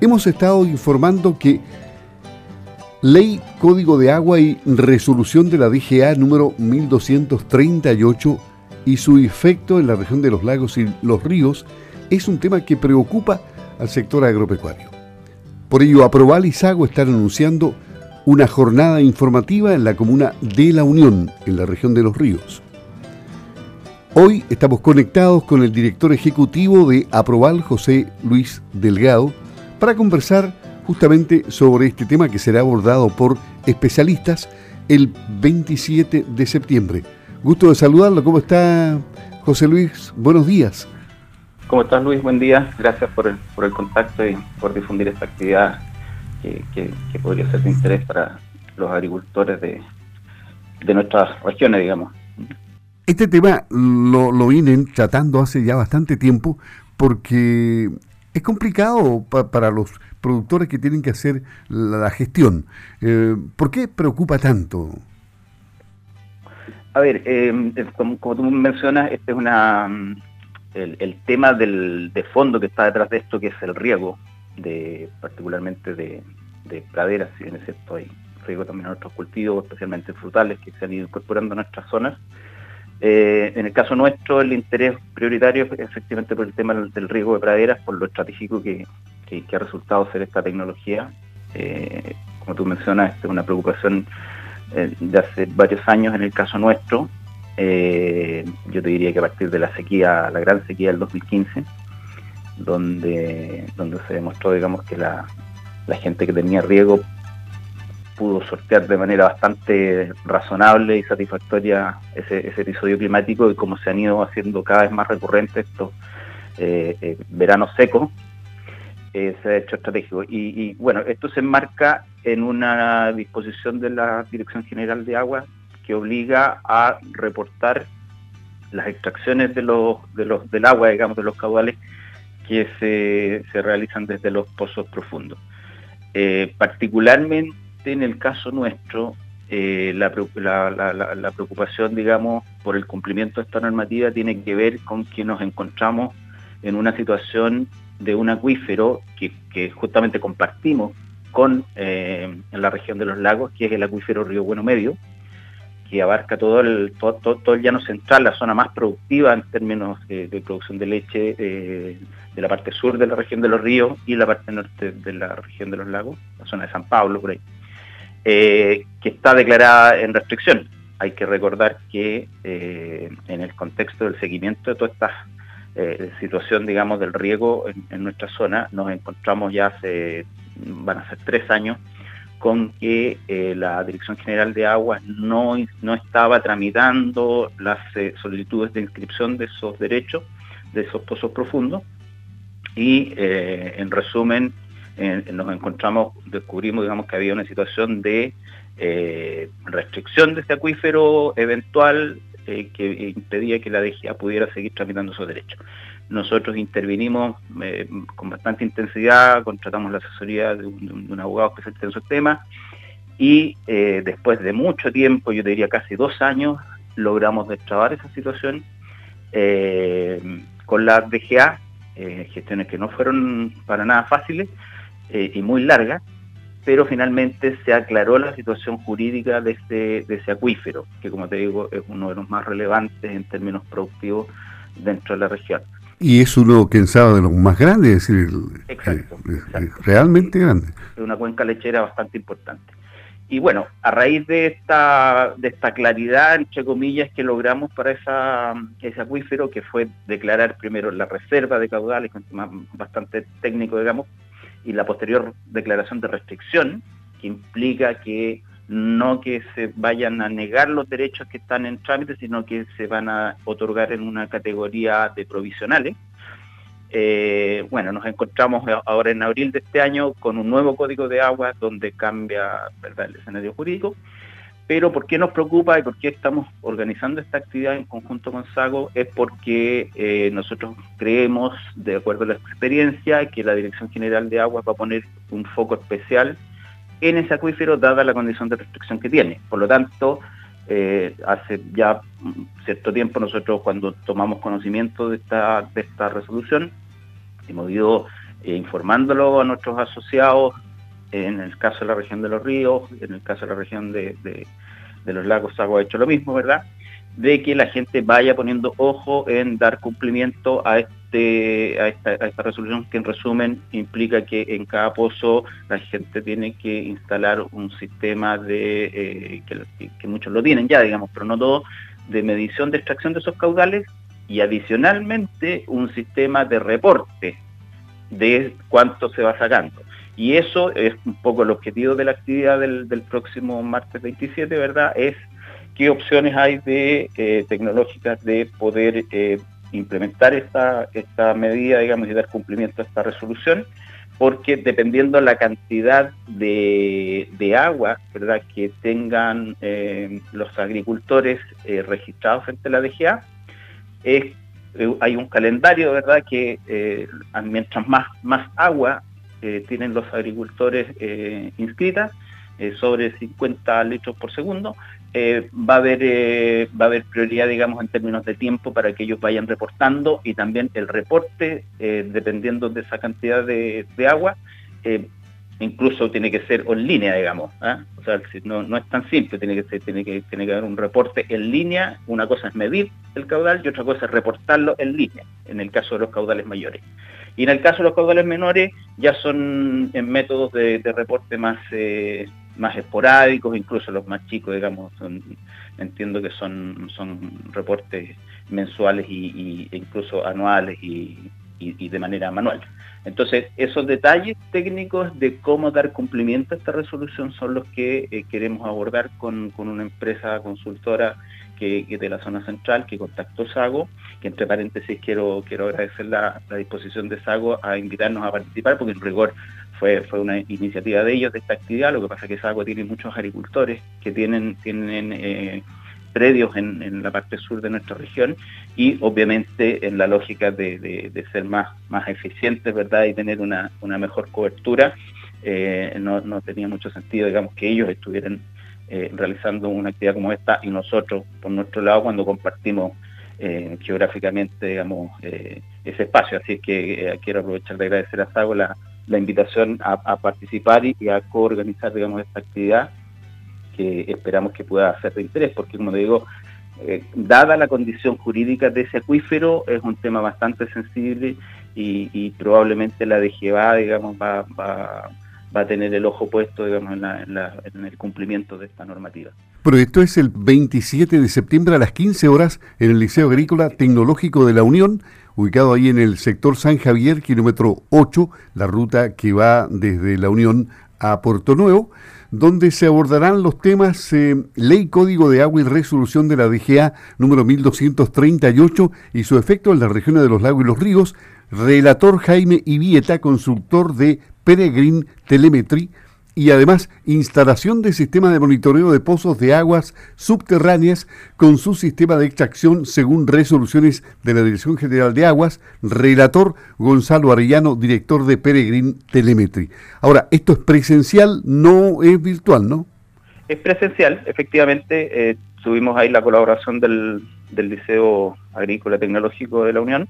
hemos estado informando que Ley Código de Agua y Resolución de la DGA número 1238 y su efecto en la región de los lagos y los ríos es un tema que preocupa al sector agropecuario. Por ello, Aproval y Sago están anunciando una jornada informativa en la comuna de La Unión, en la región de los ríos. Hoy estamos conectados con el director ejecutivo de Aproval, José Luis Delgado, para conversar justamente sobre este tema que será abordado por especialistas el 27 de septiembre. Gusto de saludarlo. ¿Cómo está José Luis? Buenos días. ¿Cómo estás Luis? Buen día. Gracias por el, por el contacto y por difundir esta actividad que, podría ser de interés para los agricultores de, de nuestras regiones, digamos. Este tema lo, lo vienen tratando hace ya bastante tiempo porque es complicado para los productores que tienen que hacer la, gestión. Eh, ¿Por qué preocupa tanto? A ver, eh, como, tú mencionas, este es una el, tema del, de fondo que está detrás de esto, que es el riego, de, particularmente de, praderas, si bien es cierto, hay riego también en otros cultivos, especialmente frutales, que se han ido incorporando a nuestras zonas. Eh, en el caso nuestro, el interés prioritario es efectivamente por el tema del, riego de praderas, por lo estratégico que, ha resultado ser esta tecnología. Eh, como tú mencionas, es una preocupación eh, de hace varios años en el caso nuestro. Yo te diría que a partir de la sequía, la gran sequía del 2015, donde, donde se demostró, digamos, que la, gente que tenía riego pudo sortear de manera bastante razonable y satisfactoria ese, episodio climático y como se han ido haciendo cada vez más recurrentes estos eh, eh, veranos secos, se ha hecho estratégico. Y, y, bueno, esto se enmarca en una disposición de la Dirección General de Agua que obliga a reportar las extracciones de los, de los, del agua, digamos, de los caudales que se, se realizan desde los pozos profundos. Eh, particularmente en el caso nuestro, eh, la, preocupación, digamos, por el cumplimiento de esta normativa tiene que ver con que nos encontramos en una situación de un acuífero que, justamente compartimos con eh, la región de los lagos, que es el acuífero Río Bueno Medio, que abarca todo el, todo, el llano central, la zona más productiva en términos de, producción de leche eh, de la parte sur de la región de los ríos y la parte norte de la región de los lagos, la zona de San Pablo, por ahí, eh, que está declarada en restricción. Hay que recordar que eh, en el contexto del seguimiento de toda esta situación, digamos, del riego en, nuestra zona, nos encontramos ya hace, van a ser tres años, con que eh, la Dirección General de Aguas no, no estaba tramitando las eh, solicitudes de inscripción de esos derechos, de esos pozos profundos, y eh, en resumen nos encontramos, descubrimos digamos que había una situación de restricción de este acuífero eventual que impedía que la DGA pudiera seguir tramitando esos derechos. Nosotros intervinimos eh, con bastante intensidad, contratamos la asesoría de un, abogado especialista en esos temas y eh, después de mucho tiempo, yo diría casi dos años, logramos destrabar esa situación eh, con la DGA, gestiones que no fueron para nada fáciles y muy largas, pero finalmente se aclaró la situación jurídica de ese, de ese acuífero, que como te digo es uno de los más relevantes en términos productivos dentro de la región. Y es uno, quién sabe, de los más grandes, es decir, exacto, realmente grande. Es una cuenca lechera bastante importante. Y bueno, a raíz de esta, de esta claridad, entre comillas, que logramos para esa, ese acuífero, que fue declarar primero la reserva de caudales, bastante técnico, digamos, y la posterior declaración de restricción, que implica que no que se vayan a negar los derechos que están en trámite, sino que se van a otorgar en una categoría de provisionales. Eh, bueno, nos encontramos ahora en abril de este año con un nuevo código de agua donde cambia el escenario jurídico. Pero ¿por qué nos preocupa y por qué estamos organizando esta actividad en conjunto con SAGO? Es porque eh, nosotros creemos, de acuerdo a la experiencia, que la Dirección General de Agua va a poner un foco especial en ese acuífero dada la condición de restricción que tiene. Por lo tanto, eh, hace ya cierto tiempo nosotros cuando tomamos conocimiento de esta, de esta resolución, hemos ido informándolo a nuestros asociados, en el caso de la región de los ríos, en el caso de la región de los lagos Sago ha hecho lo mismo, ¿verdad? De que la gente vaya poniendo ojo en dar cumplimiento a este a esta, resolución que en resumen implica que en cada pozo la gente tiene que instalar un sistema de eh, que, muchos lo tienen ya, digamos, pero no todos, de medición de extracción de esos caudales y adicionalmente un sistema de reporte de cuánto se va sacando. Y eso es un poco el objetivo de la actividad del, próximo martes 27, ¿verdad? Es qué opciones hay de eh, tecnológicas de poder eh, implementar esta, esta medida, digamos, y dar cumplimiento a esta resolución, porque dependiendo la cantidad de, agua, ¿verdad?, que tengan eh, los agricultores registrados frente a la DGA, hay un calendario, ¿verdad?, que mientras más, más agua tienen los agricultores eh, inscritas, eh, sobre 50 litros por segundo, eh, va, a haber, va a haber prioridad, digamos, en términos de tiempo para que ellos vayan reportando y también el reporte, dependiendo de esa cantidad de, agua, incluso tiene que ser en línea, digamos. ¿ah? O sea, no, no, es tan simple, tiene que, ser, que, tiene que haber un reporte en línea. Una cosa es medir el caudal y otra cosa es reportarlo en línea, en el caso de los caudales mayores. Y en el caso de los caudales menores ya son en métodos de, reporte más, eh, más esporádicos, incluso los más chicos, digamos, entiendo que son, son reportes mensuales y, e incluso anuales y, de manera manual. Entonces, esos detalles técnicos de cómo dar cumplimiento a esta resolución son los que eh, queremos abordar con, con, una empresa consultora que, de la zona central que contactó Sago, que entre paréntesis quiero, quiero agradecer la, disposición de Sago a invitarnos a participar, porque en rigor fue, fue una iniciativa de ellos de esta actividad, lo que pasa es que Sago tiene muchos agricultores que tienen, tienen eh, predios en, la parte sur de nuestra región y obviamente en la lógica de, ser más, más eficientes, ¿verdad? Y tener una, mejor cobertura, eh, no, no tenía mucho sentido, digamos, que ellos estuvieran eh, realizando una actividad como esta y nosotros, por nuestro lado, cuando compartimos eh, geográficamente, digamos, eh, ese espacio. Así que quiero aprovechar de agradecer a Sago la, invitación a, participar y, a coorganizar, digamos, esta actividad que esperamos que pueda ser de interés, porque como digo, dada la condición jurídica de ese acuífero, es un tema bastante sensible y, probablemente la DGBA, digamos, va, va, va a tener el ojo puesto digamos, en, el cumplimiento de esta normativa. Pero esto es el 27 de septiembre a las 15 horas en el Liceo Agrícola Tecnológico de la Unión, ubicado ahí en el sector San Javier, kilómetro 8, la ruta que va desde la Unión a Puerto Nuevo, donde se abordarán los temas eh, Ley Código de Agua y Resolución de la DGA número 1238 y su efecto en las regiones de los lagos y los ríos, relator Jaime Ibieta, consultor de Peregrine Telemetry y además instalación de sistema de monitoreo de pozos de aguas subterráneas con su sistema de extracción según resoluciones de la Dirección General de Aguas, relator Gonzalo Arellano, director de Peregrine Telemetry. Ahora, esto es presencial, no es virtual, ¿no? Es presencial, efectivamente, eh, tuvimos ahí la colaboración del, Liceo Agrícola Tecnológico de la Unión,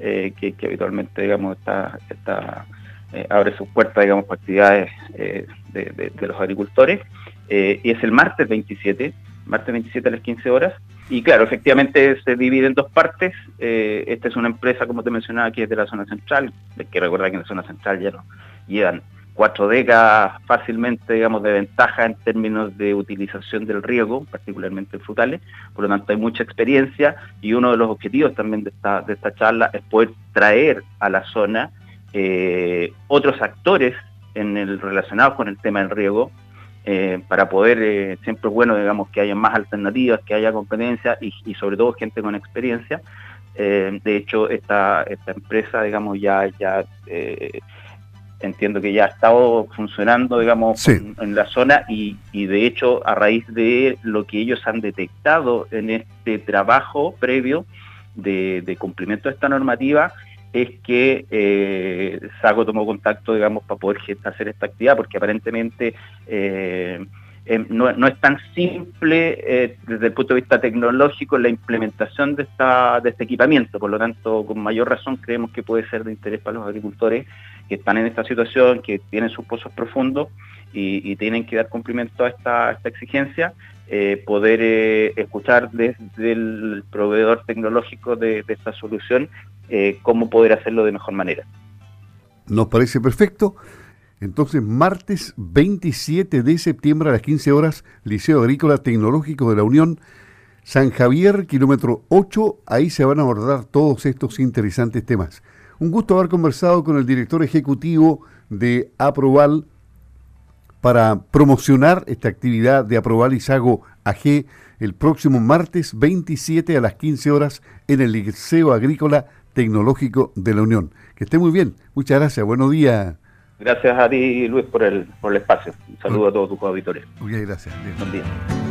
eh, que, que, habitualmente, digamos, está... está eh, abre sus puertas, digamos, para actividades eh, de, los agricultores. Eh, y es el martes 27, martes 27 a las 15 horas. Y claro, efectivamente se divide en dos partes. esta es una empresa, como te mencionaba, que es de la zona central. Hay que recordar que en la zona central ya no llevan cuatro décadas fácilmente, digamos, de ventaja en términos de utilización del riego, particularmente en frutales. Por lo tanto, hay mucha experiencia y uno de los objetivos también de esta, de esta charla es poder traer a la zona eh, otros actores en el, relacionados con el tema del riego, eh, para poder, eh, siempre es bueno, digamos, que haya más alternativas, que haya competencia y, sobre todo gente con experiencia. de hecho, esta, esta empresa, digamos, ya, ya entiendo que ya ha estado funcionando, digamos, en, la zona y, y, de hecho, a raíz de lo que ellos han detectado en este trabajo previo de, de cumplimiento de esta normativa, es que eh, Sago tomó contacto, digamos, para poder hacer esta actividad, porque aparentemente eh, em, no, es tan simple eh, desde el punto de vista tecnológico la implementación de, esta, de este equipamiento, por lo tanto, con mayor razón creemos que puede ser de interés para los agricultores que están en esta situación, que tienen sus pozos profundos y, tienen que dar cumplimiento a esta, exigencia, eh, poder escuchar desde el proveedor tecnológico de, esta solución eh, cómo poder hacerlo de mejor manera. Nos parece perfecto. Entonces, martes 27 de septiembre a las 15 horas, Liceo Agrícola Tecnológico de la Unión, San Javier, kilómetro 8, ahí se van a abordar todos estos interesantes temas. Un gusto haber conversado con el director ejecutivo de Aproval para promocionar esta actividad de Aproval Isago AG el próximo martes 27 a las 15 horas en el Liceo Agrícola Tecnológico de la Unión. Que esté muy bien. Muchas gracias. Buenos días. Gracias a ti, Luis, por el, por el espacio. Un saludo a todos tus auditores. Muchas gracias. Buen día.